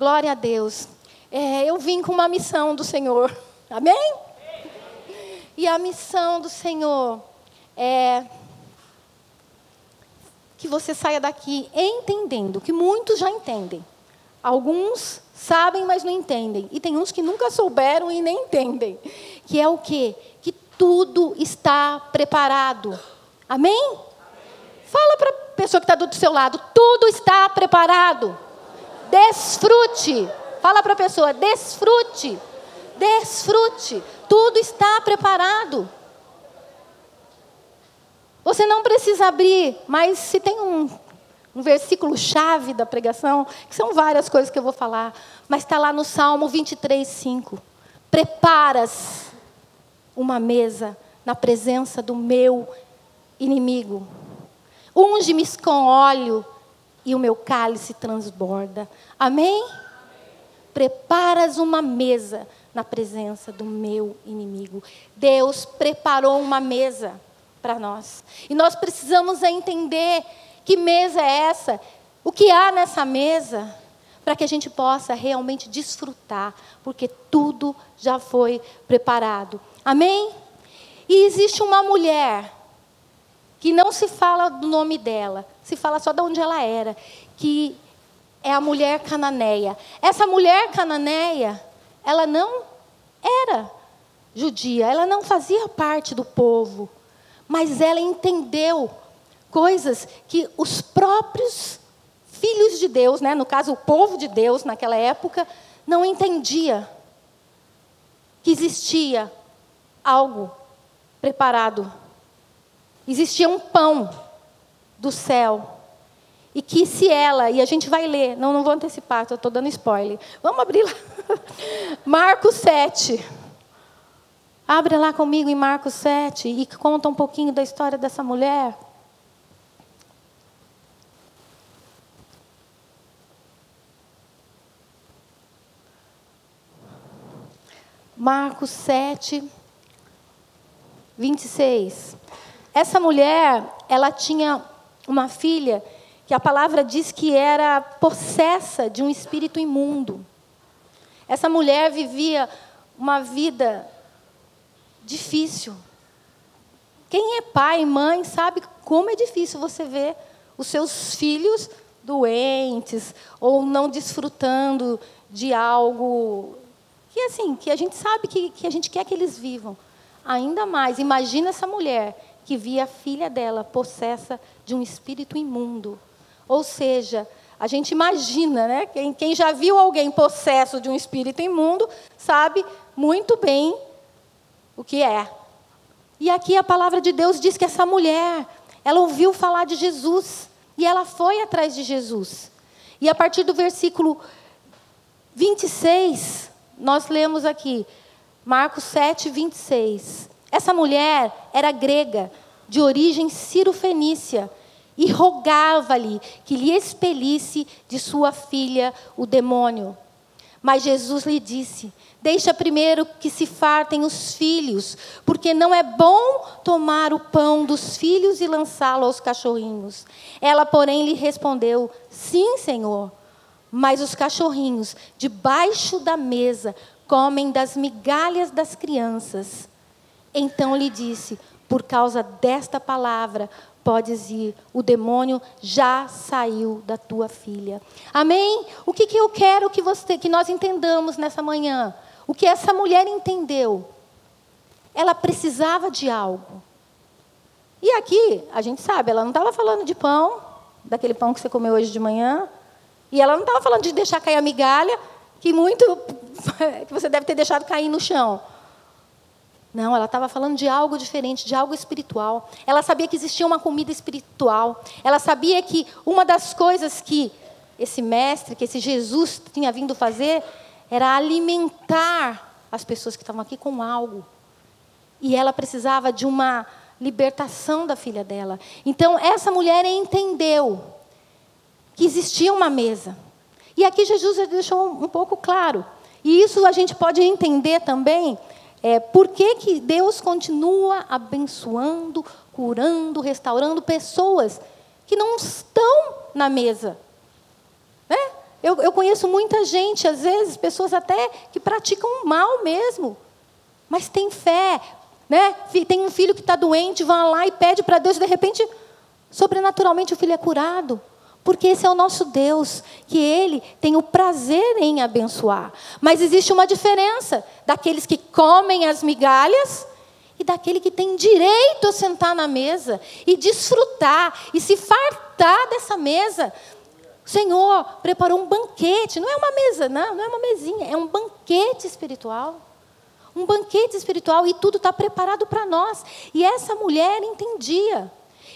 Glória a Deus. É, eu vim com uma missão do Senhor. Amém? E a missão do Senhor é que você saia daqui entendendo, que muitos já entendem. Alguns sabem, mas não entendem. E tem uns que nunca souberam e nem entendem. Que é o quê? Que tudo está preparado. Amém? Amém. Fala para a pessoa que está do seu lado: tudo está preparado. Desfrute. Fala para a pessoa: desfrute. Desfrute. Tudo está preparado. Você não precisa abrir, mas se tem um, um versículo chave da pregação, que são várias coisas que eu vou falar, mas está lá no Salmo 23, 5. Preparas uma mesa na presença do meu inimigo. Unge-me com óleo e o meu cálice transborda. Amém? Preparas uma mesa na presença do meu inimigo. Deus preparou uma mesa para nós. E nós precisamos entender que mesa é essa, o que há nessa mesa, para que a gente possa realmente desfrutar, porque tudo já foi preparado. Amém? E existe uma mulher que não se fala do nome dela, se fala só de onde ela era, que é a mulher cananeia. Essa mulher cananeia, ela não era judia, ela não fazia parte do povo, mas ela entendeu coisas que os próprios filhos de Deus, né, no caso o povo de Deus naquela época, não entendia que existia algo preparado. Existia um pão do céu. E que se ela, e a gente vai ler, não, não vou antecipar, estou dando spoiler. Vamos abrir lá. Marcos 7. Abre lá comigo em Marcos 7 e conta um pouquinho da história dessa mulher. Marcos 7, 26. Essa mulher, ela tinha uma filha que a palavra diz que era possessa de um espírito imundo. Essa mulher vivia uma vida difícil. Quem é pai e mãe sabe como é difícil você ver os seus filhos doentes ou não desfrutando de algo que assim, que a gente sabe que, que a gente quer que eles vivam. Ainda mais, imagina essa mulher que via a filha dela possessa de um espírito imundo. Ou seja, a gente imagina, né? Quem, quem já viu alguém possesso de um espírito imundo sabe muito bem o que é. E aqui a palavra de Deus diz que essa mulher, ela ouviu falar de Jesus e ela foi atrás de Jesus. E a partir do versículo 26, nós lemos aqui, Marcos 7, 26. Essa mulher era grega, de origem ciro-fenícia, e rogava-lhe que lhe expelisse de sua filha o demônio. Mas Jesus lhe disse: Deixa primeiro que se fartem os filhos, porque não é bom tomar o pão dos filhos e lançá-lo aos cachorrinhos. Ela, porém, lhe respondeu: Sim, Senhor. Mas os cachorrinhos, debaixo da mesa, comem das migalhas das crianças. Então lhe disse: Por causa desta palavra, podes ir, o demônio já saiu da tua filha. Amém? O que, que eu quero que, você, que nós entendamos nessa manhã? O que essa mulher entendeu? Ela precisava de algo. E aqui, a gente sabe, ela não estava falando de pão, daquele pão que você comeu hoje de manhã, e ela não estava falando de deixar cair a migalha, que muito que você deve ter deixado cair no chão. Não, ela estava falando de algo diferente, de algo espiritual. Ela sabia que existia uma comida espiritual. Ela sabia que uma das coisas que esse mestre, que esse Jesus tinha vindo fazer, era alimentar as pessoas que estavam aqui com algo. E ela precisava de uma libertação da filha dela. Então, essa mulher entendeu que existia uma mesa. E aqui Jesus deixou um pouco claro. E isso a gente pode entender também é, por que, que Deus continua abençoando, curando, restaurando pessoas que não estão na mesa. Né? Eu, eu conheço muita gente, às vezes, pessoas até que praticam mal mesmo, mas tem fé, né? Tem um filho que está doente, vão lá e pede para Deus, e de repente, sobrenaturalmente, o filho é curado. Porque esse é o nosso Deus, que Ele tem o prazer em abençoar. Mas existe uma diferença daqueles que comem as migalhas e daquele que tem direito a sentar na mesa e desfrutar e se fartar dessa mesa. O Senhor preparou um banquete, não é uma mesa, não, não é uma mesinha, é um banquete espiritual. Um banquete espiritual e tudo está preparado para nós. E essa mulher entendia.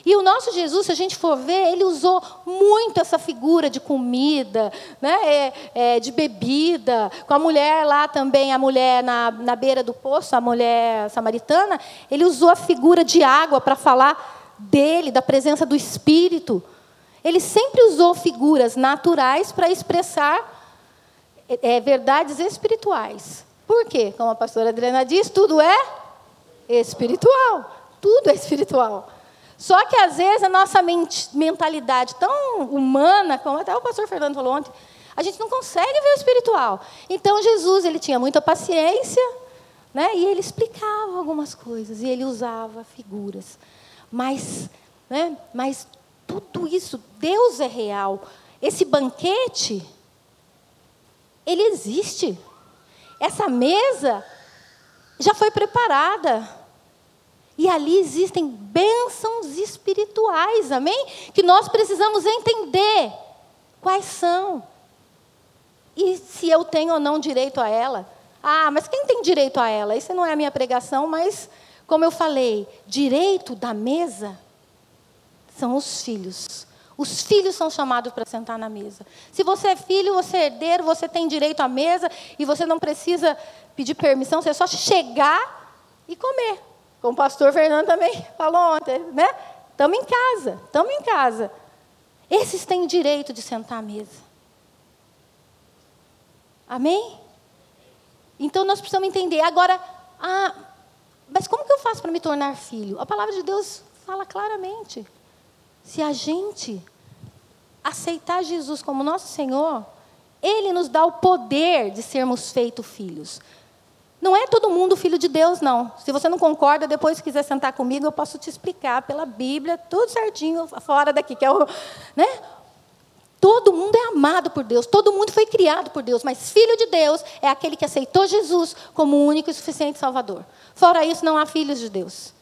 E o nosso Jesus, se a gente for ver, ele usou muito essa figura de comida, né? É, é, de bebida. Com a mulher lá também, a mulher na, na beira do poço, a mulher samaritana, ele usou a figura de água para falar dele, da presença do Espírito. Ele sempre usou figuras naturais para expressar é, verdades espirituais. Por quê? Como a pastora Adriana diz, tudo é espiritual. Tudo é espiritual. Só que às vezes a nossa mentalidade tão humana, como até o pastor Fernando falou ontem, a gente não consegue ver o espiritual. Então Jesus ele tinha muita paciência, né? E ele explicava algumas coisas e ele usava figuras. Mas, né? Mas tudo isso, Deus é real. Esse banquete, ele existe. Essa mesa já foi preparada. E ali existem bênçãos espirituais, amém? Que nós precisamos entender quais são. E se eu tenho ou não direito a ela. Ah, mas quem tem direito a ela? Isso não é a minha pregação, mas, como eu falei, direito da mesa são os filhos. Os filhos são chamados para sentar na mesa. Se você é filho, você é herdeiro, você tem direito à mesa e você não precisa pedir permissão, você é só chegar e comer. Como o pastor Fernando também falou ontem, né? Estamos em casa, estamos em casa. Esses têm direito de sentar à mesa. Amém? Então nós precisamos entender. Agora, ah, mas como que eu faço para me tornar filho? A palavra de Deus fala claramente. Se a gente aceitar Jesus como nosso Senhor, Ele nos dá o poder de sermos feitos filhos. Não é todo mundo filho de Deus, não. Se você não concorda, depois quiser sentar comigo, eu posso te explicar pela Bíblia, tudo certinho, fora daqui, que é o. Né? Todo mundo é amado por Deus, todo mundo foi criado por Deus, mas filho de Deus é aquele que aceitou Jesus como o único e suficiente Salvador. Fora isso, não há filhos de Deus.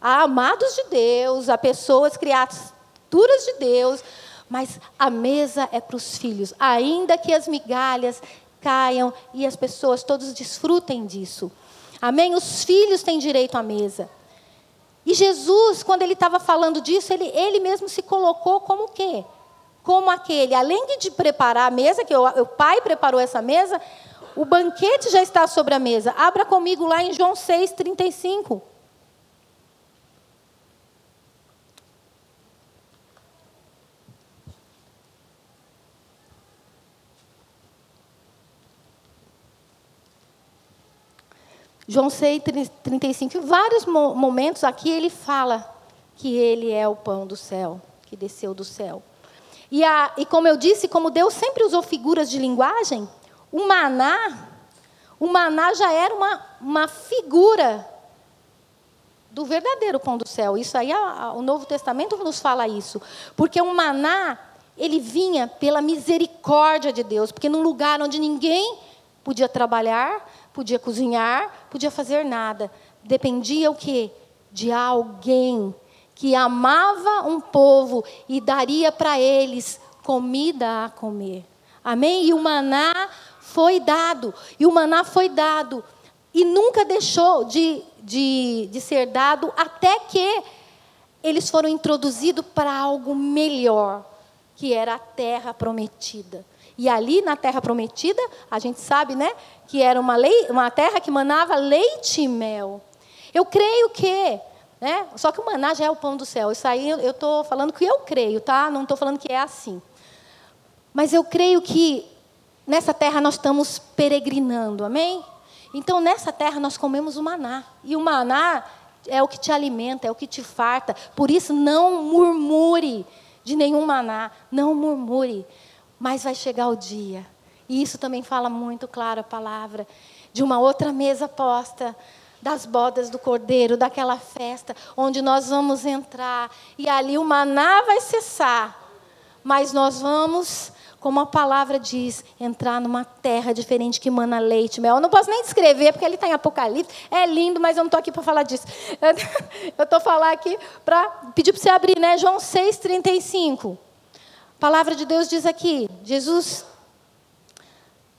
Há amados de Deus, há pessoas criaturas de Deus, mas a mesa é para os filhos, ainda que as migalhas caiam e as pessoas todos desfrutem disso. Amém? Os filhos têm direito à mesa. E Jesus, quando ele estava falando disso, ele, ele mesmo se colocou como o quê? Como aquele, além de preparar a mesa, que o, o pai preparou essa mesa, o banquete já está sobre a mesa. Abra comigo lá em João 6, 35. João 6, 35, em vários momentos aqui ele fala que ele é o pão do céu, que desceu do céu. E, a, e como eu disse, como Deus sempre usou figuras de linguagem, o maná, o maná já era uma, uma figura do verdadeiro pão do céu. Isso aí, o Novo Testamento nos fala isso. Porque o maná, ele vinha pela misericórdia de Deus, porque num lugar onde ninguém podia trabalhar, podia cozinhar, podia fazer nada. Dependia o quê? De alguém que amava um povo e daria para eles comida a comer. Amém? E o maná foi dado. E o maná foi dado. E nunca deixou de, de, de ser dado até que eles foram introduzidos para algo melhor, que era a terra prometida. E ali na terra prometida, a gente sabe, né, que era uma, lei, uma terra que manava leite e mel. Eu creio que, né, só que o maná já é o pão do céu. Isso aí eu estou falando que eu creio, tá? Não estou falando que é assim. Mas eu creio que nessa terra nós estamos peregrinando, amém? Então nessa terra nós comemos o maná. E o maná é o que te alimenta, é o que te farta. Por isso não murmure de nenhum maná, não murmure. Mas vai chegar o dia, e isso também fala muito claro a palavra, de uma outra mesa posta, das bodas do cordeiro, daquela festa, onde nós vamos entrar, e ali o maná vai cessar, mas nós vamos como a palavra diz, entrar numa terra diferente que mana leite mel. Eu não posso nem descrever, porque ele está em Apocalipse. É lindo, mas eu não estou aqui para falar disso. Eu estou falando aqui para pedir para você abrir, né? João 6,35. A palavra de Deus diz aqui, Jesus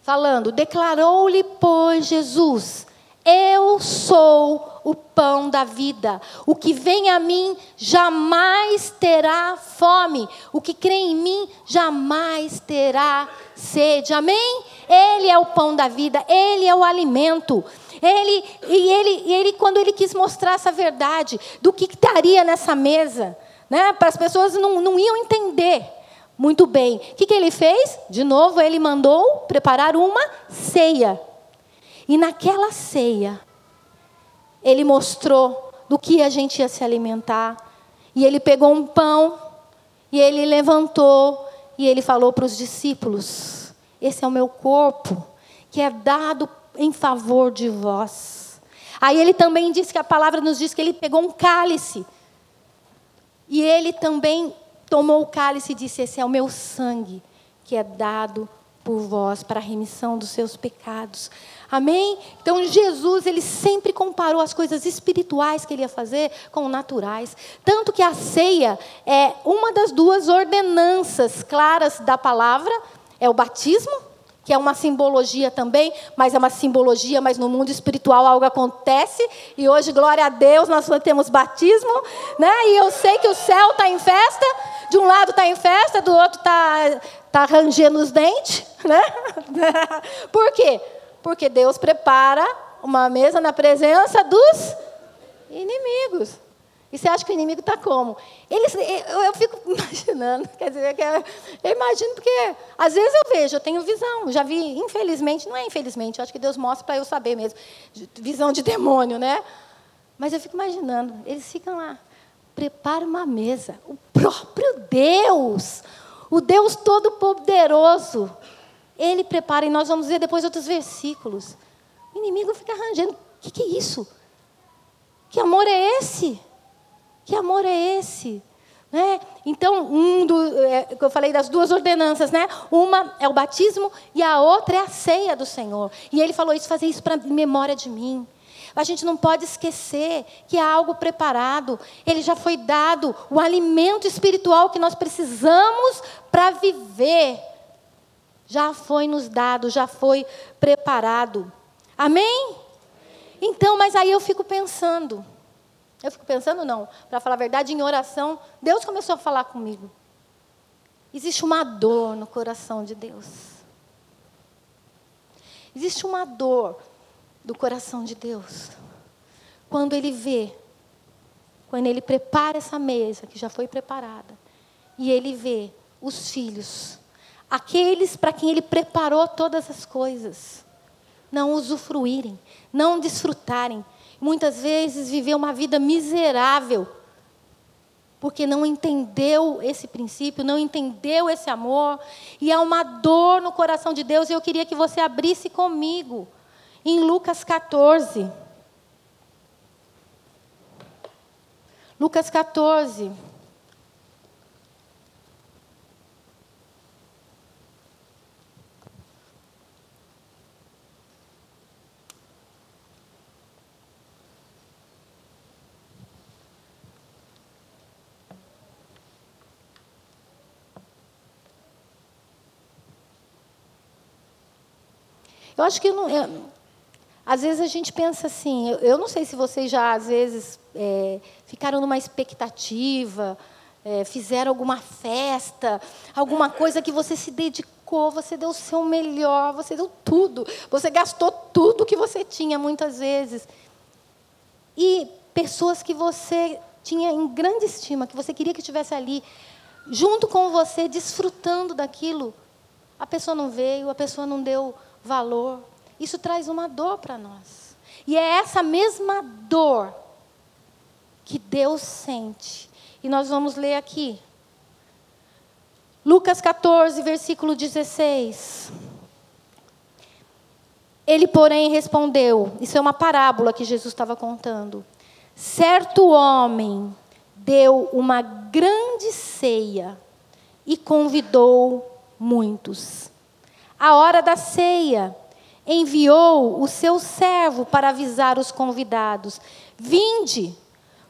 falando, declarou-lhe, pois, Jesus, eu sou o pão da vida. O que vem a mim jamais terá fome. O que crê em mim jamais terá sede. Amém? Ele é o pão da vida, ele é o alimento. Ele e ele, e ele quando ele quis mostrar essa verdade do que estaria nessa mesa, né? Para as pessoas não, não iam entender. Muito bem. O que, que ele fez? De novo, ele mandou preparar uma ceia. E naquela ceia, ele mostrou do que a gente ia se alimentar. E ele pegou um pão, e ele levantou, e ele falou para os discípulos: Esse é o meu corpo, que é dado em favor de vós. Aí ele também disse que a palavra nos diz que ele pegou um cálice. E ele também tomou o cálice e disse: Esse é o meu sangue, que é dado por vós para a remissão dos seus pecados. Amém? Então Jesus, ele sempre comparou as coisas espirituais que ele ia fazer com naturais. Tanto que a ceia é uma das duas ordenanças claras da palavra, é o batismo, que é uma simbologia também, mas é uma simbologia, mas no mundo espiritual algo acontece, e hoje, glória a Deus, nós temos batismo, né? E eu sei que o céu está em festa, de um lado está em festa, do outro está tá rangendo os dentes, né? Por quê? Porque Deus prepara uma mesa na presença dos inimigos. E você acha que o inimigo está como? Eles, eu, eu, fico imaginando, quer dizer, eu imagino porque às vezes eu vejo, eu tenho visão, já vi, infelizmente, não é infelizmente, acho que Deus mostra para eu saber mesmo, visão de demônio, né? Mas eu fico imaginando, eles ficam lá, prepara uma mesa, o próprio Deus, o Deus Todo-Poderoso, ele prepara, e nós vamos ver depois outros versículos. O inimigo fica arranjando. O que, que é isso? Que amor é esse? Que amor é esse? Né? Então, um do, é, eu falei das duas ordenanças, né? Uma é o batismo e a outra é a ceia do Senhor. E ele falou isso, fazer isso para memória de mim. A gente não pode esquecer que há algo preparado. Ele já foi dado o alimento espiritual que nós precisamos para viver já foi nos dado, já foi preparado. Amém? Então, mas aí eu fico pensando. Eu fico pensando, não, para falar a verdade, em oração, Deus começou a falar comigo. Existe uma dor no coração de Deus. Existe uma dor do coração de Deus. Quando Ele vê, quando Ele prepara essa mesa que já foi preparada, e Ele vê os filhos aqueles para quem Ele preparou todas as coisas, não usufruírem, não desfrutarem. Muitas vezes viver uma vida miserável, porque não entendeu esse princípio, não entendeu esse amor, e há uma dor no coração de Deus, e eu queria que você abrisse comigo, em Lucas 14. Lucas 14. Eu acho que não, eu, às vezes a gente pensa assim, eu, eu, não sei se vocês já às vezes é, ficaram numa expectativa, é, fizeram alguma festa, alguma coisa que você se dedicou, você deu o seu melhor, você deu tudo, você gastou tudo que você tinha muitas vezes. E pessoas que você tinha em grande estima, que você queria que estivesse ali, junto com você, desfrutando daquilo, a pessoa não veio, a pessoa não deu valor. Isso traz uma dor para nós. E é essa mesma dor que Deus sente. E nós vamos ler aqui. Lucas 14, versículo 16. Ele, porém, respondeu: Isso é uma parábola que Jesus estava contando. Certo homem deu uma grande ceia e convidou muitos. A hora da ceia, enviou o seu servo para avisar os convidados: Vinde,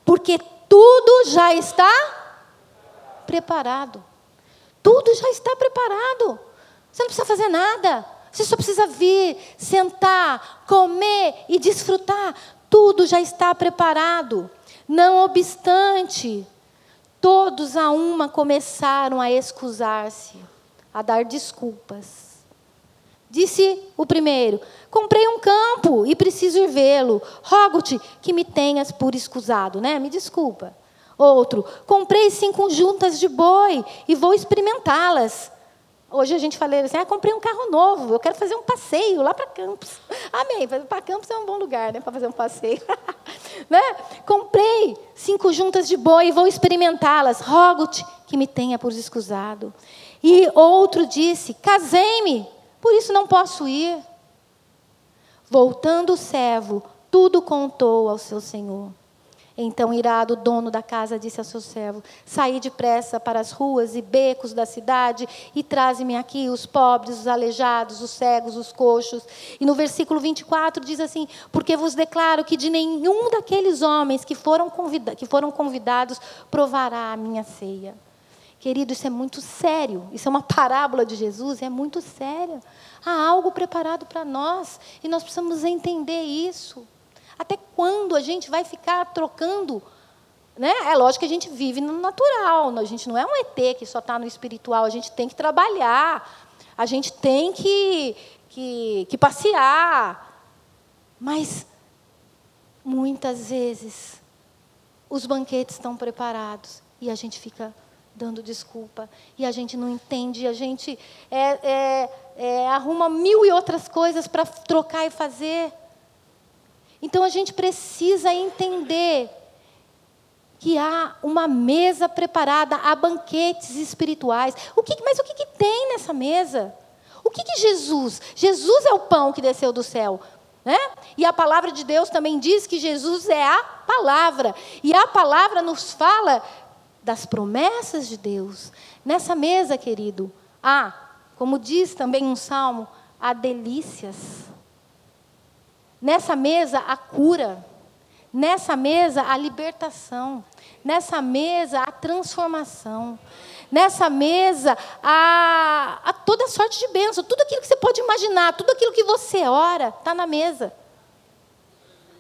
porque tudo já está preparado. Tudo já está preparado. Você não precisa fazer nada. Você só precisa vir, sentar, comer e desfrutar. Tudo já está preparado. Não obstante, todos a uma começaram a excusar-se, a dar desculpas. Disse o primeiro: Comprei um campo e preciso ir vê-lo. Rogo-te que me tenhas por escusado, né? Me desculpa. Outro: Comprei cinco juntas de boi e vou experimentá-las. Hoje a gente fala assim: ah, comprei um carro novo, eu quero fazer um passeio lá para Campos. Amém. Para Campos é um bom lugar, né, para fazer um passeio. né? Comprei cinco juntas de boi e vou experimentá-las. Rogo-te que me tenha por escusado. E outro disse: Casei-me, por isso não posso ir. Voltando o servo, tudo contou ao seu senhor. Então, irado, o dono da casa disse ao seu servo: Saí depressa para as ruas e becos da cidade e traze-me aqui os pobres, os aleijados, os cegos, os coxos. E no versículo 24 diz assim: Porque vos declaro que de nenhum daqueles homens que foram, convida que foram convidados provará a minha ceia. Querido, isso é muito sério. Isso é uma parábola de Jesus, é muito séria. Há algo preparado para nós e nós precisamos entender isso. Até quando a gente vai ficar trocando? Né? É lógico que a gente vive no natural, a gente não é um ET que só está no espiritual, a gente tem que trabalhar, a gente tem que, que, que passear. Mas, muitas vezes, os banquetes estão preparados e a gente fica dando desculpa, e a gente não entende, a gente é, é, é, arruma mil e outras coisas para trocar e fazer. Então a gente precisa entender que há uma mesa preparada, há banquetes espirituais. O que, mas o que, que tem nessa mesa? O que, que Jesus? Jesus é o pão que desceu do céu. Né? E a palavra de Deus também diz que Jesus é a palavra. E a palavra nos fala das promessas de Deus. Nessa mesa, querido, há, como diz também um salmo, há delícias. Nessa mesa, a cura. Nessa mesa, a libertação. Nessa mesa, a transformação. Nessa mesa, a, a toda sorte de bênção. Tudo aquilo que você pode imaginar, tudo aquilo que você ora, está na mesa.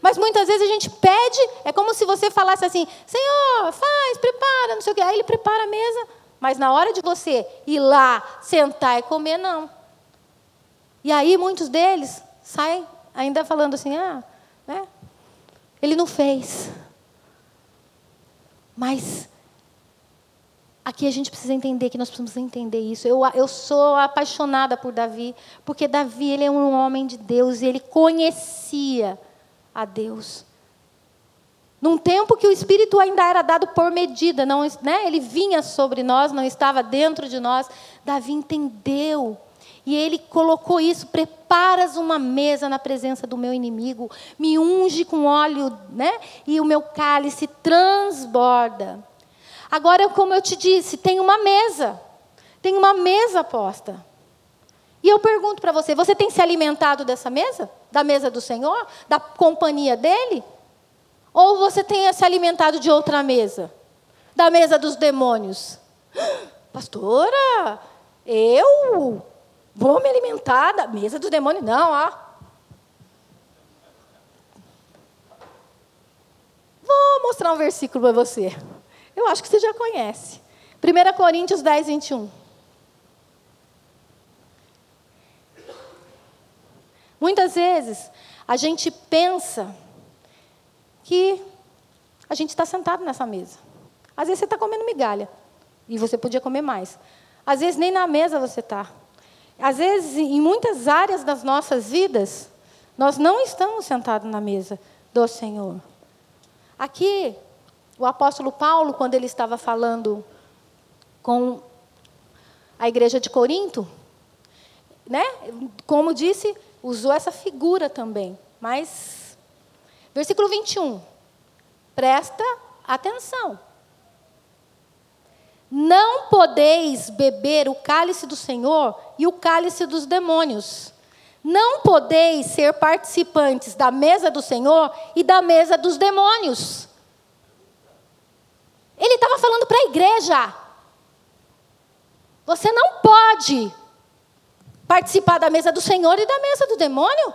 Mas muitas vezes a gente pede, é como se você falasse assim: Senhor, faz, prepara, não sei o quê. Aí ele prepara a mesa, mas na hora de você ir lá, sentar e comer, não. E aí muitos deles saem ainda falando assim, ah, né? Ele não fez. Mas aqui a gente precisa entender que nós precisamos entender isso. Eu, eu sou apaixonada por Davi, porque Davi ele é um homem de Deus e ele conhecia a Deus. Num tempo que o Espírito ainda era dado por medida, não, né? ele vinha sobre nós, não estava dentro de nós. Davi entendeu e ele colocou isso: preparas uma mesa na presença do meu inimigo, me unge com óleo, né? E o meu cálice transborda. Agora, como eu te disse, tem uma mesa, tem uma mesa posta. E eu pergunto para você: você tem se alimentado dessa mesa? Da mesa do Senhor? Da companhia dele? Ou você tem se alimentado de outra mesa? Da mesa dos demônios? Pastora, eu Vou me alimentar da mesa do demônio. Não, ó. Vou mostrar um versículo para você. Eu acho que você já conhece. 1 Coríntios 10, 21. Muitas vezes a gente pensa que a gente está sentado nessa mesa. Às vezes você está comendo migalha e você podia comer mais. Às vezes nem na mesa você está. Às vezes, em muitas áreas das nossas vidas, nós não estamos sentados na mesa do Senhor. Aqui, o apóstolo Paulo, quando ele estava falando com a igreja de Corinto, né? Como disse, usou essa figura também. Mas, versículo 21. Presta atenção. Não podeis beber o cálice do Senhor e o cálice dos demônios. Não podeis ser participantes da mesa do Senhor e da mesa dos demônios. Ele estava falando para a igreja. Você não pode participar da mesa do Senhor e da mesa do demônio.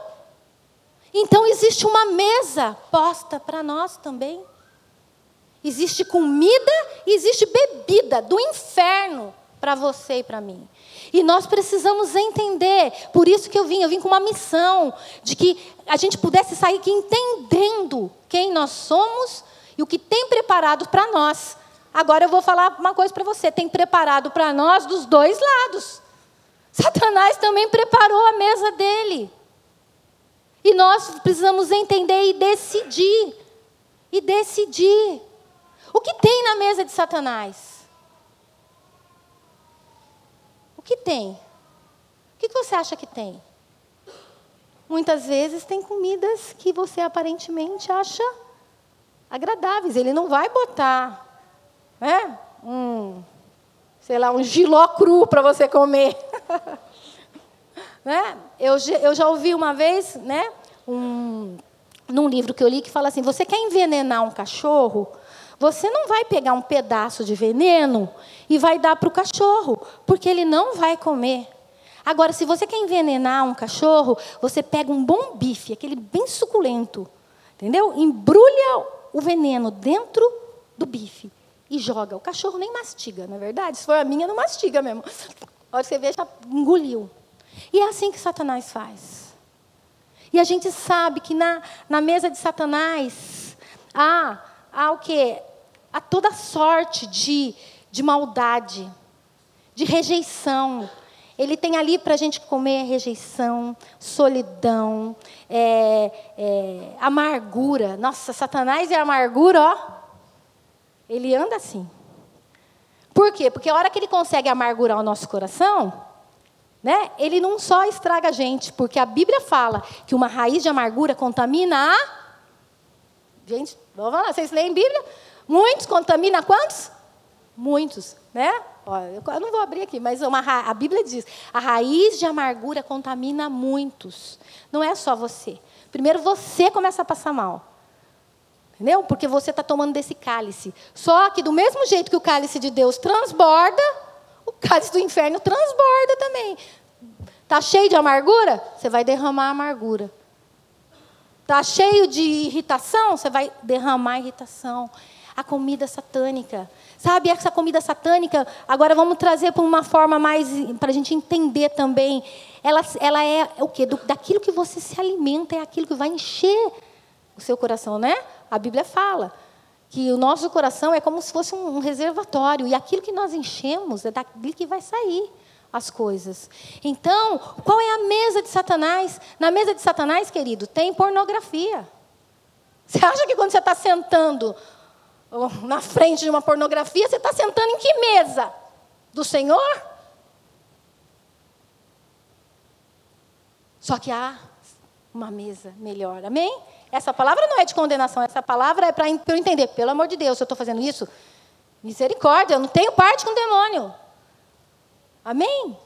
Então existe uma mesa posta para nós também. Existe comida e existe bebida do inferno para você e para mim. E nós precisamos entender, por isso que eu vim, eu vim com uma missão de que a gente pudesse sair aqui entendendo quem nós somos e o que tem preparado para nós. Agora eu vou falar uma coisa para você: tem preparado para nós dos dois lados. Satanás também preparou a mesa dele. E nós precisamos entender e decidir. E decidir. O que tem na mesa de Satanás? O que tem? O que você acha que tem? Muitas vezes tem comidas que você aparentemente acha agradáveis. Ele não vai botar né, um, sei lá, um giló cru para você comer. né? eu, eu já ouvi uma vez, né, um, num livro que eu li, que fala assim: você quer envenenar um cachorro? Você não vai pegar um pedaço de veneno e vai dar para o cachorro, porque ele não vai comer. Agora, se você quer envenenar um cachorro, você pega um bom bife, aquele bem suculento, entendeu? Embrulha o veneno dentro do bife e joga. O cachorro nem mastiga, não é verdade? Se for a minha, não mastiga mesmo. A hora que você vê, já engoliu. E é assim que Satanás faz. E a gente sabe que na, na mesa de Satanás há, há o quê? a toda sorte de, de maldade, de rejeição. Ele tem ali para a gente comer rejeição, solidão, é, é, amargura. Nossa, Satanás e amargura, ó. Ele anda assim. Por quê? Porque a hora que ele consegue amargurar o nosso coração, né, ele não só estraga a gente, porque a Bíblia fala que uma raiz de amargura contamina a. Gente, vamos lá, vocês leem Bíblia? Muitos contamina quantos? Muitos, né? Eu não vou abrir aqui, mas uma, a Bíblia diz: a raiz de amargura contamina muitos. Não é só você. Primeiro você começa a passar mal. Entendeu? Porque você está tomando desse cálice. Só que do mesmo jeito que o cálice de Deus transborda, o cálice do inferno transborda também. Está cheio de amargura? Você vai derramar amargura. Está cheio de irritação? Você vai derramar irritação a comida satânica. Sabe, essa comida satânica, agora vamos trazer para uma forma mais, para a gente entender também. Ela, ela é o quê? Do, daquilo que você se alimenta, é aquilo que vai encher o seu coração, né? A Bíblia fala que o nosso coração é como se fosse um reservatório, e aquilo que nós enchemos é daquilo que vai sair as coisas. Então, qual é a mesa de Satanás? Na mesa de Satanás, querido, tem pornografia. Você acha que quando você está sentando na frente de uma pornografia, você está sentando em que mesa? Do Senhor? Só que há uma mesa melhor, amém? Essa palavra não é de condenação, essa palavra é para eu entender, pelo amor de Deus, se eu estou fazendo isso, misericórdia, eu não tenho parte com o demônio. Amém?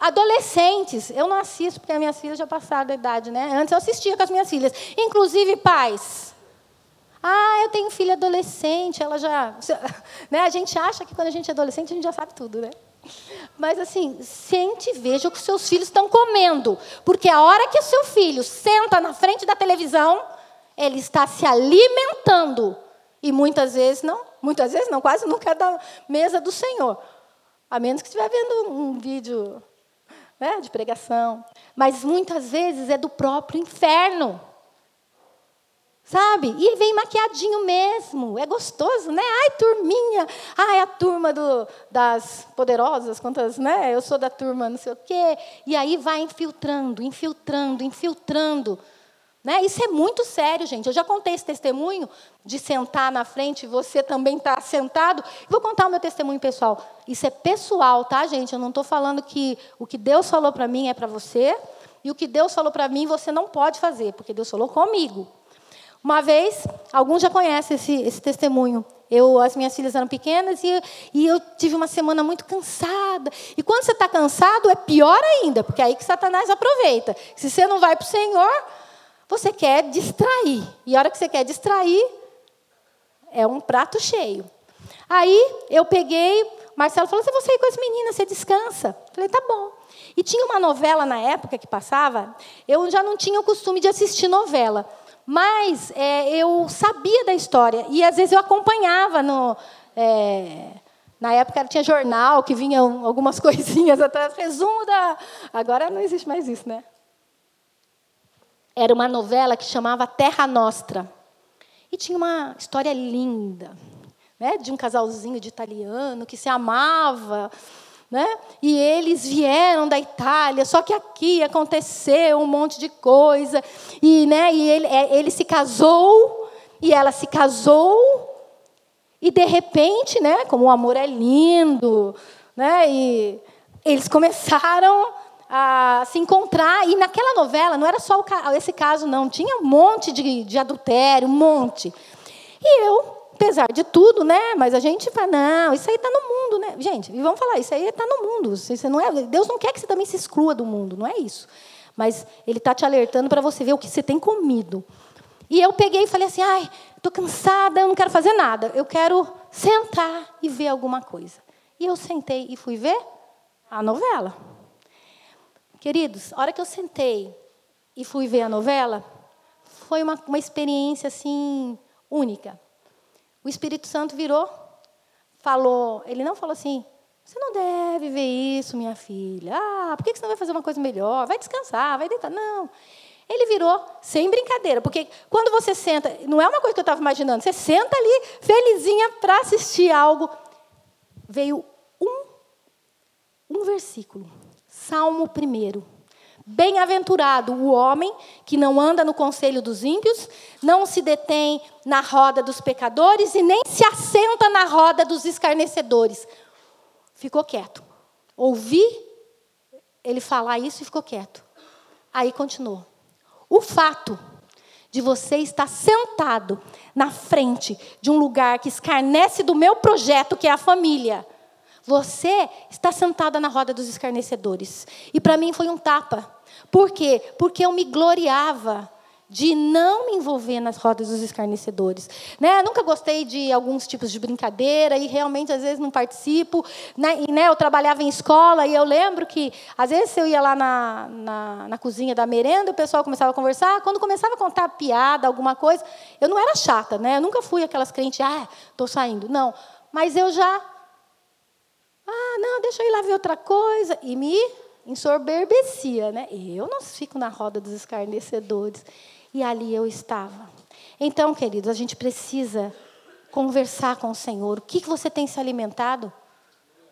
Adolescentes, eu não assisto porque as minhas filhas já passaram da idade, né? Antes eu assistia com as minhas filhas. Inclusive pais, ah, eu tenho filha adolescente, ela já. Né? A gente acha que quando a gente é adolescente a gente já sabe tudo, né? Mas assim, sente e veja o que seus filhos estão comendo. Porque a hora que seu filho senta na frente da televisão, ele está se alimentando. E muitas vezes não, muitas vezes não, quase nunca é da mesa do Senhor. A menos que estiver vendo um vídeo né, de pregação. Mas muitas vezes é do próprio inferno. Sabe? E vem maquiadinho mesmo. É gostoso, né? Ai, turminha. Ai, a turma do, das poderosas, quantas, né? Eu sou da turma não sei o quê. E aí vai infiltrando, infiltrando, infiltrando. Né? Isso é muito sério, gente. Eu já contei esse testemunho de sentar na frente você também está sentado. Vou contar o meu testemunho pessoal. Isso é pessoal, tá, gente? Eu não estou falando que o que Deus falou para mim é para você e o que Deus falou para mim você não pode fazer, porque Deus falou comigo. Uma vez, alguns já conhecem esse, esse testemunho. Eu, as minhas filhas eram pequenas e, e eu tive uma semana muito cansada. E quando você está cansado, é pior ainda, porque é aí que Satanás aproveita. Se você não vai para o Senhor, você quer distrair. E a hora que você quer distrair, é um prato cheio. Aí eu peguei, Marcelo falou: você vai ir com as meninas, você descansa. Eu falei, tá bom. E tinha uma novela na época que passava, eu já não tinha o costume de assistir novela. Mas é, eu sabia da história. E às vezes eu acompanhava no. É, na época tinha jornal que vinham algumas coisinhas atrás, resumo da. Agora não existe mais isso, né? Era uma novela que chamava Terra Nostra. E tinha uma história linda, né, de um casalzinho de italiano que se amava, né? E eles vieram da Itália, só que aqui aconteceu um monte de coisa e, né, e ele, é, ele se casou e ela se casou e de repente, né, como o amor é lindo, né, e eles começaram a se encontrar. E naquela novela, não era só esse caso, não. Tinha um monte de, de adultério, um monte. E eu, apesar de tudo, né? Mas a gente fala, não, isso aí está no mundo, né? Gente, e vamos falar, isso aí está no mundo. Isso não é, Deus não quer que você também se exclua do mundo, não é isso. Mas Ele está te alertando para você ver o que você tem comido. E eu peguei e falei assim, ai, estou cansada, eu não quero fazer nada. Eu quero sentar e ver alguma coisa. E eu sentei e fui ver a novela. Queridos, a hora que eu sentei e fui ver a novela, foi uma, uma experiência assim única. O Espírito Santo virou, falou, ele não falou assim, você não deve ver isso, minha filha. Ah, por que você não vai fazer uma coisa melhor? Vai descansar, vai deitar. Não. Ele virou sem brincadeira, porque quando você senta, não é uma coisa que eu estava imaginando, você senta ali felizinha para assistir algo. Veio um, um versículo Salmo 1. Bem-aventurado o homem que não anda no conselho dos ímpios, não se detém na roda dos pecadores e nem se assenta na roda dos escarnecedores. Ficou quieto. Ouvi ele falar isso e ficou quieto. Aí continuou. O fato de você estar sentado na frente de um lugar que escarnece do meu projeto, que é a família você está sentada na roda dos escarnecedores. E para mim foi um tapa. Por quê? Porque eu me gloriava de não me envolver nas rodas dos escarnecedores. Né? Nunca gostei de alguns tipos de brincadeira e realmente às vezes não participo. Né? E, né, eu trabalhava em escola e eu lembro que às vezes eu ia lá na, na, na cozinha da merenda, o pessoal começava a conversar. Quando começava a contar piada, alguma coisa, eu não era chata, né? Eu nunca fui aquelas crentes, ah, estou saindo. Não. Mas eu já ah, não, deixa eu ir lá ver outra coisa. E me ensorberbecia, né? Eu não fico na roda dos escarnecedores. E ali eu estava. Então, queridos, a gente precisa conversar com o Senhor. O que você tem se alimentado?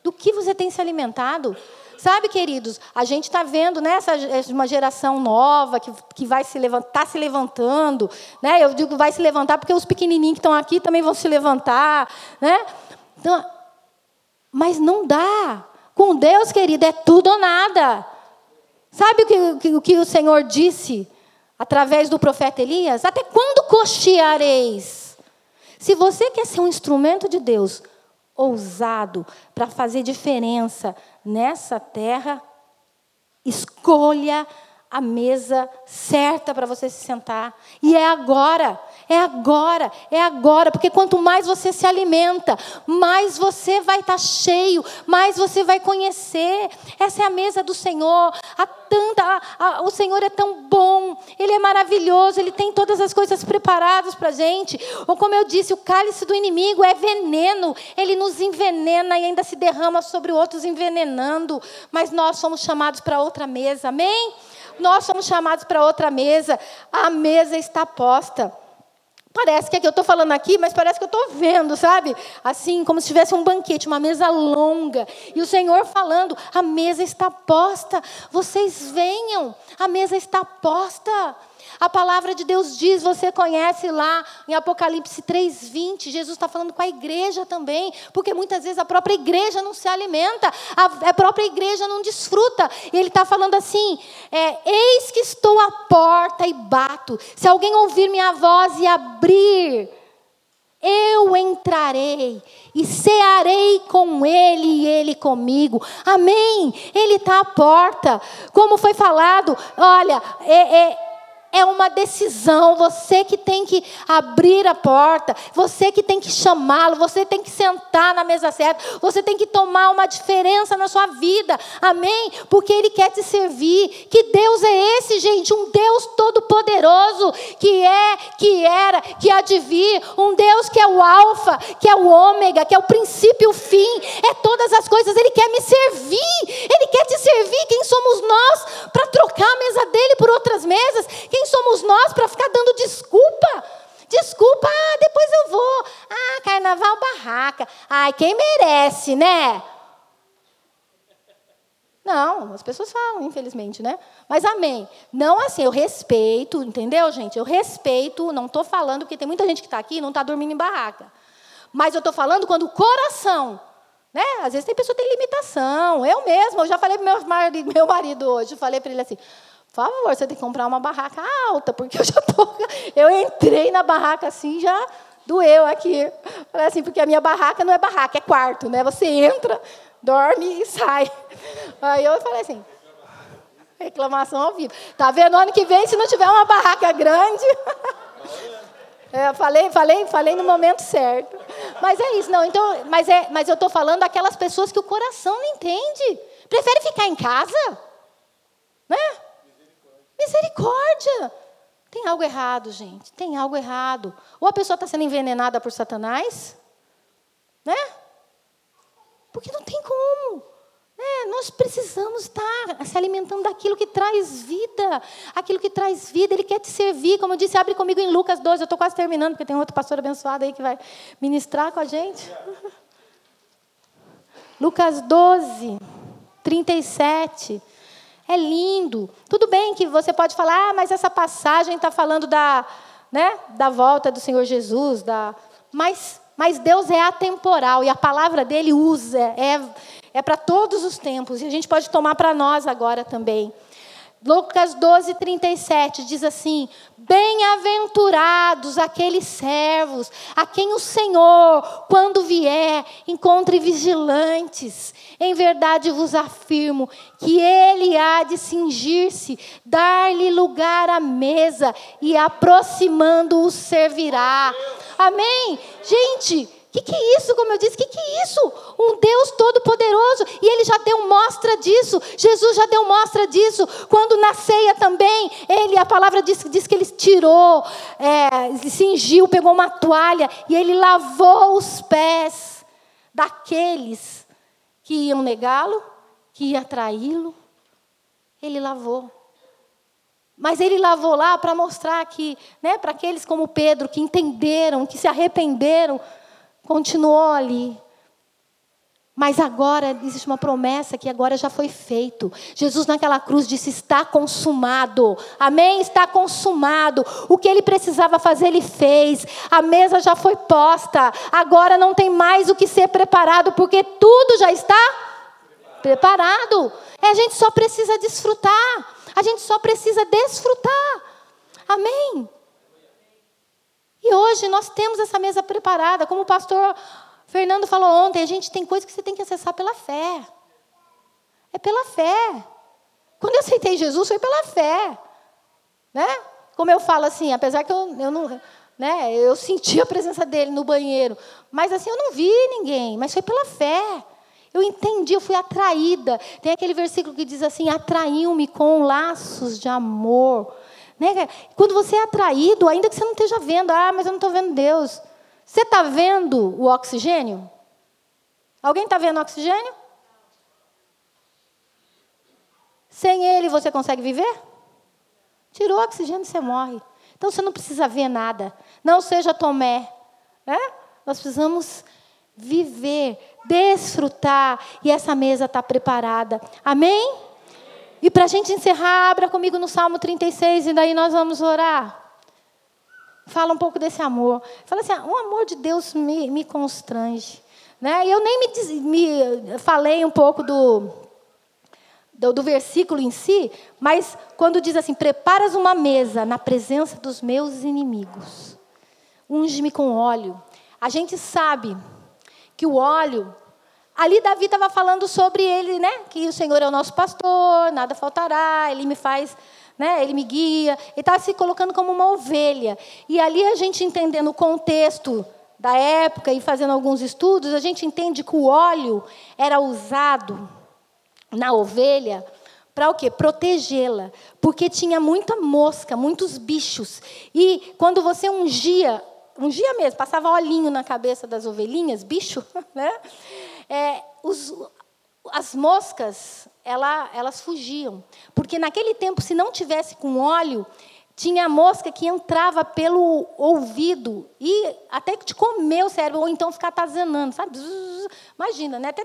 Do que você tem se alimentado? Sabe, queridos, a gente está vendo né, essa, uma geração nova que, que vai se levantar, está se levantando. Né? Eu digo vai se levantar porque os pequenininhos que estão aqui também vão se levantar. Né? Então, mas não dá. Com Deus, querido, é tudo ou nada. Sabe o que, o que o Senhor disse através do profeta Elias? Até quando cocheareis? Se você quer ser um instrumento de Deus, ousado, para fazer diferença nessa terra, escolha a mesa certa para você se sentar. E é agora. É agora, é agora, porque quanto mais você se alimenta, mais você vai estar tá cheio, mais você vai conhecer. Essa é a mesa do Senhor. A tanta, a, a, o Senhor é tão bom, Ele é maravilhoso, Ele tem todas as coisas preparadas para a gente. Ou como eu disse, o cálice do inimigo é veneno, ele nos envenena e ainda se derrama sobre outros envenenando. Mas nós somos chamados para outra mesa, amém? Nós somos chamados para outra mesa, a mesa está posta. Parece que é que eu estou falando aqui, mas parece que eu estou vendo, sabe? Assim, como se tivesse um banquete, uma mesa longa. E o Senhor falando: a mesa está posta, vocês venham, a mesa está posta. A palavra de Deus diz, você conhece lá em Apocalipse 3:20, Jesus está falando com a igreja também, porque muitas vezes a própria igreja não se alimenta, a, própria igreja não desfruta. E ele está falando assim: é, eis que estou à porta e bato. Se alguém ouvir minha voz e abrir, eu entrarei e cearei com ele e ele comigo. Amém. Ele está à porta. Como foi falado, olha, é, é é uma decisão. Você que tem que abrir a porta, você que tem que chamá-lo, você tem que sentar na mesa certa, você tem que tomar uma diferença na sua vida. Amém? Porque Ele quer te servir. Que Deus é esse, gente? Um Deus todo-poderoso, que é, que era, que há de vir. Um Deus que é o Alfa, que é o Ômega, que é o princípio e o fim. É todas as coisas. Ele quer me servir. Ele quer te servir. Quem somos nós para trocar a mesa dele por outras mesas? Quem somos nós para ficar dando desculpa? Desculpa, ah, depois eu vou. Ah, carnaval barraca. Ai, quem merece, né? Não, as pessoas falam, infelizmente, né? Mas amém. Não assim, eu respeito, entendeu, gente? Eu respeito, não estou falando, porque tem muita gente que está aqui e não está dormindo em barraca. Mas eu estou falando quando o coração, né? Às vezes tem pessoa que tem limitação. Eu mesmo, eu já falei para meu meu marido hoje, eu falei para ele assim, por favor, você tem que comprar uma barraca alta, porque eu já tô, eu entrei na barraca assim, já doeu aqui. Falei assim, porque a minha barraca não é barraca, é quarto, né? Você entra, dorme e sai. Aí eu falei assim, reclamação ao vivo. Tá vendo? Ano que vem, se não tiver uma barraca grande, é, falei, falei, falei no momento certo. Mas é isso, não. Então, mas é, mas eu estou falando daquelas pessoas que o coração não entende. Prefere ficar em casa, né? Misericórdia! Tem algo errado, gente. Tem algo errado. Ou a pessoa está sendo envenenada por Satanás, né? Porque não tem como. É, nós precisamos estar se alimentando daquilo que traz vida. Aquilo que traz vida, Ele quer te servir. Como eu disse, abre comigo em Lucas 12. Eu estou quase terminando, porque tem outro pastor abençoado aí que vai ministrar com a gente. Lucas 12, 37. É lindo. Tudo bem que você pode falar, ah, mas essa passagem está falando da, né, da volta do Senhor Jesus, da, mas, mas Deus é atemporal e a palavra dele usa, é, é para todos os tempos e a gente pode tomar para nós agora também. Lucas 12, 37 diz assim: Bem-aventurados aqueles servos a quem o Senhor, quando vier, encontre vigilantes. Em verdade vos afirmo que ele há de cingir-se, dar-lhe lugar à mesa e aproximando-o servirá. Amém? Gente, que, que é isso? Como eu disse, que, que é isso? Um Deus todo-poderoso. E ele já deu mostra disso. Jesus já deu mostra disso. Quando na ceia também, ele, a palavra diz, diz que ele tirou, é, cingiu, pegou uma toalha e ele lavou os pés daqueles que iam negá-lo, que iam traí-lo. Ele lavou. Mas ele lavou lá para mostrar que, né, para aqueles como Pedro, que entenderam, que se arrependeram, continuou ali. Mas agora existe uma promessa que agora já foi feito. Jesus naquela cruz disse: está consumado. Amém? Está consumado. O que ele precisava fazer, ele fez. A mesa já foi posta. Agora não tem mais o que ser preparado, porque tudo já está preparado. É, a gente só precisa desfrutar. A gente só precisa desfrutar. Amém? E hoje nós temos essa mesa preparada, como o pastor Fernando falou ontem, a gente tem coisas que você tem que acessar pela fé. É pela fé. Quando eu aceitei Jesus, foi pela fé. Né? Como eu falo assim, apesar que eu, eu não. Né, eu senti a presença dele no banheiro, mas assim, eu não vi ninguém, mas foi pela fé. Eu entendi, eu fui atraída. Tem aquele versículo que diz assim: atraiu-me com laços de amor. Né? Quando você é atraído, ainda que você não esteja vendo, ah, mas eu não estou vendo Deus. Você está vendo o oxigênio? Alguém está vendo oxigênio? Sem ele você consegue viver? Tirou o oxigênio, você morre. Então você não precisa ver nada. Não seja Tomé. Né? Nós precisamos viver, desfrutar, e essa mesa está preparada. Amém? E para a gente encerrar, abra comigo no Salmo 36 e daí nós vamos orar. Fala um pouco desse amor. Fala assim: ah, o amor de Deus me, me constrange. Né? Eu nem me, me falei um pouco do, do, do, versículo em si, mas quando diz assim: Preparas uma mesa na presença dos meus inimigos, unge-me com óleo. A gente sabe que o óleo, ali Davi estava falando sobre ele, né? Que o Senhor é o nosso pastor, nada faltará, ele me faz. Né, ele me guia, ele estava se colocando como uma ovelha. E ali a gente entendendo o contexto da época e fazendo alguns estudos, a gente entende que o óleo era usado na ovelha para o quê? Protegê-la, porque tinha muita mosca, muitos bichos. E quando você ungia, ungia mesmo, passava olhinho na cabeça das ovelhinhas, bicho, né? É, os, as moscas, ela, elas fugiam, porque naquele tempo, se não tivesse com óleo, tinha mosca que entrava pelo ouvido e até que te comer o cérebro, ou então ficar atazanando, sabe? Imagina, né? Até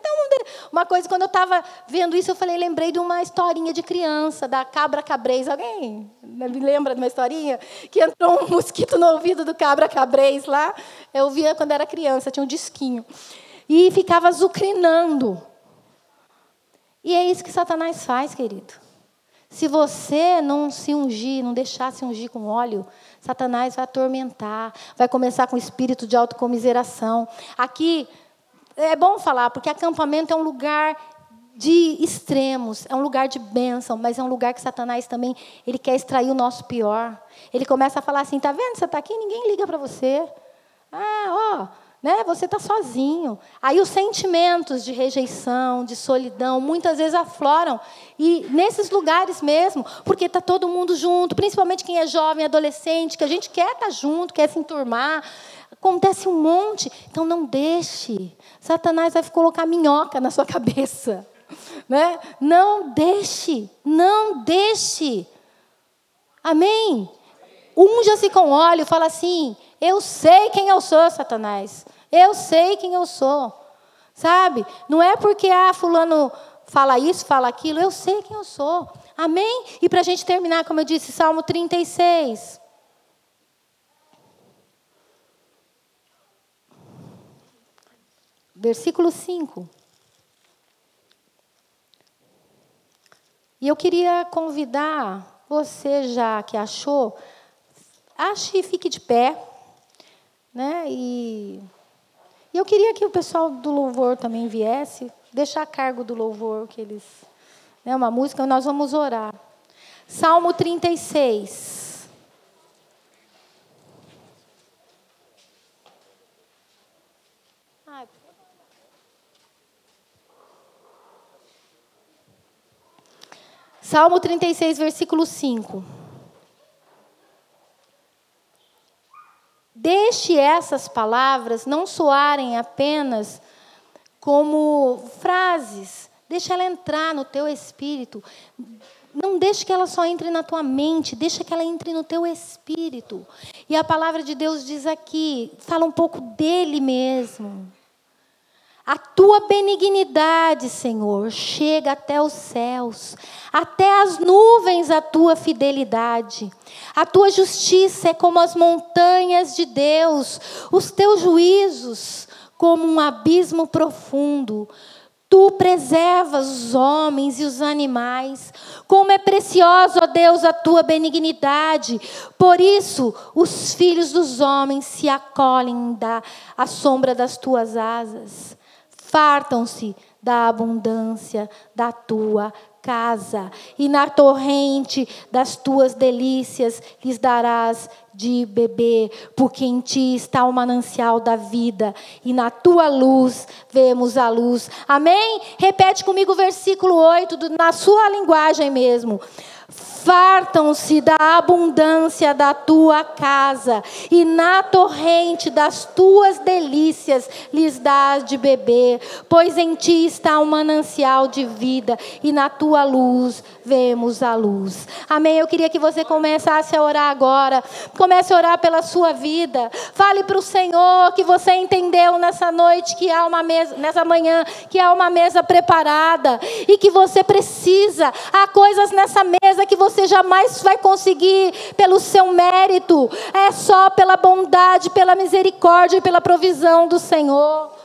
uma coisa, quando eu estava vendo isso, eu falei, lembrei de uma historinha de criança, da cabra cabrez. Alguém me lembra de uma historinha? Que entrou um mosquito no ouvido do cabra cabrez lá. Eu via quando era criança, tinha um disquinho. E ficava azucrinando. E é isso que Satanás faz, querido. Se você não se ungir, não deixar se ungir com óleo, Satanás vai atormentar, vai começar com espírito de autocomiseração. Aqui é bom falar, porque acampamento é um lugar de extremos, é um lugar de bênção, mas é um lugar que Satanás também ele quer extrair o nosso pior. Ele começa a falar assim: tá vendo? Você está aqui, ninguém liga para você. Ah, ó, né? Você está sozinho. Aí os sentimentos de rejeição, de solidão, muitas vezes afloram. E nesses lugares mesmo, porque está todo mundo junto, principalmente quem é jovem, adolescente, que a gente quer estar tá junto, quer se enturmar. Acontece um monte. Então não deixe. Satanás vai colocar minhoca na sua cabeça. Né? Não deixe. Não deixe. Amém? Unja-se com óleo, fala assim: eu sei quem eu sou, Satanás. Eu sei quem eu sou. Sabe? Não é porque, ah, fulano fala isso, fala aquilo. Eu sei quem eu sou. Amém? E para a gente terminar, como eu disse, Salmo 36. Versículo 5. E eu queria convidar você já que achou, ache e fique de pé. Né? E, e eu queria que o pessoal do louvor também viesse, deixar a cargo do louvor que eles. Né, uma música, nós vamos orar. Salmo 36. Salmo 36, versículo 5. Deixe essas palavras não soarem apenas como frases. Deixe ela entrar no teu espírito. Não deixe que ela só entre na tua mente, deixa que ela entre no teu espírito. E a palavra de Deus diz aqui, fala um pouco dele mesmo. A tua benignidade, Senhor, chega até os céus, até as nuvens a tua fidelidade. A tua justiça é como as montanhas de Deus, os teus juízos como um abismo profundo. Tu preservas os homens e os animais. Como é preciosa, ó Deus, a tua benignidade. Por isso, os filhos dos homens se acolhem da à sombra das tuas asas fartam-se da abundância da tua casa, e na torrente das tuas delícias lhes darás de beber, porque em ti está o manancial da vida, e na tua luz vemos a luz. Amém? Repete comigo o versículo 8, na sua linguagem mesmo fartam-se da abundância da tua casa, e na torrente das tuas delícias lhes dás de beber, pois em ti está o um manancial de vida, e na tua luz vemos a luz. Amém. Eu queria que você começasse a orar agora. Comece a orar pela sua vida. Fale para o Senhor que você entendeu nessa noite que há uma mesa, nessa manhã, que há uma mesa preparada e que você precisa. Há coisas nessa mesa que você jamais vai conseguir pelo seu mérito. É só pela bondade, pela misericórdia e pela provisão do Senhor.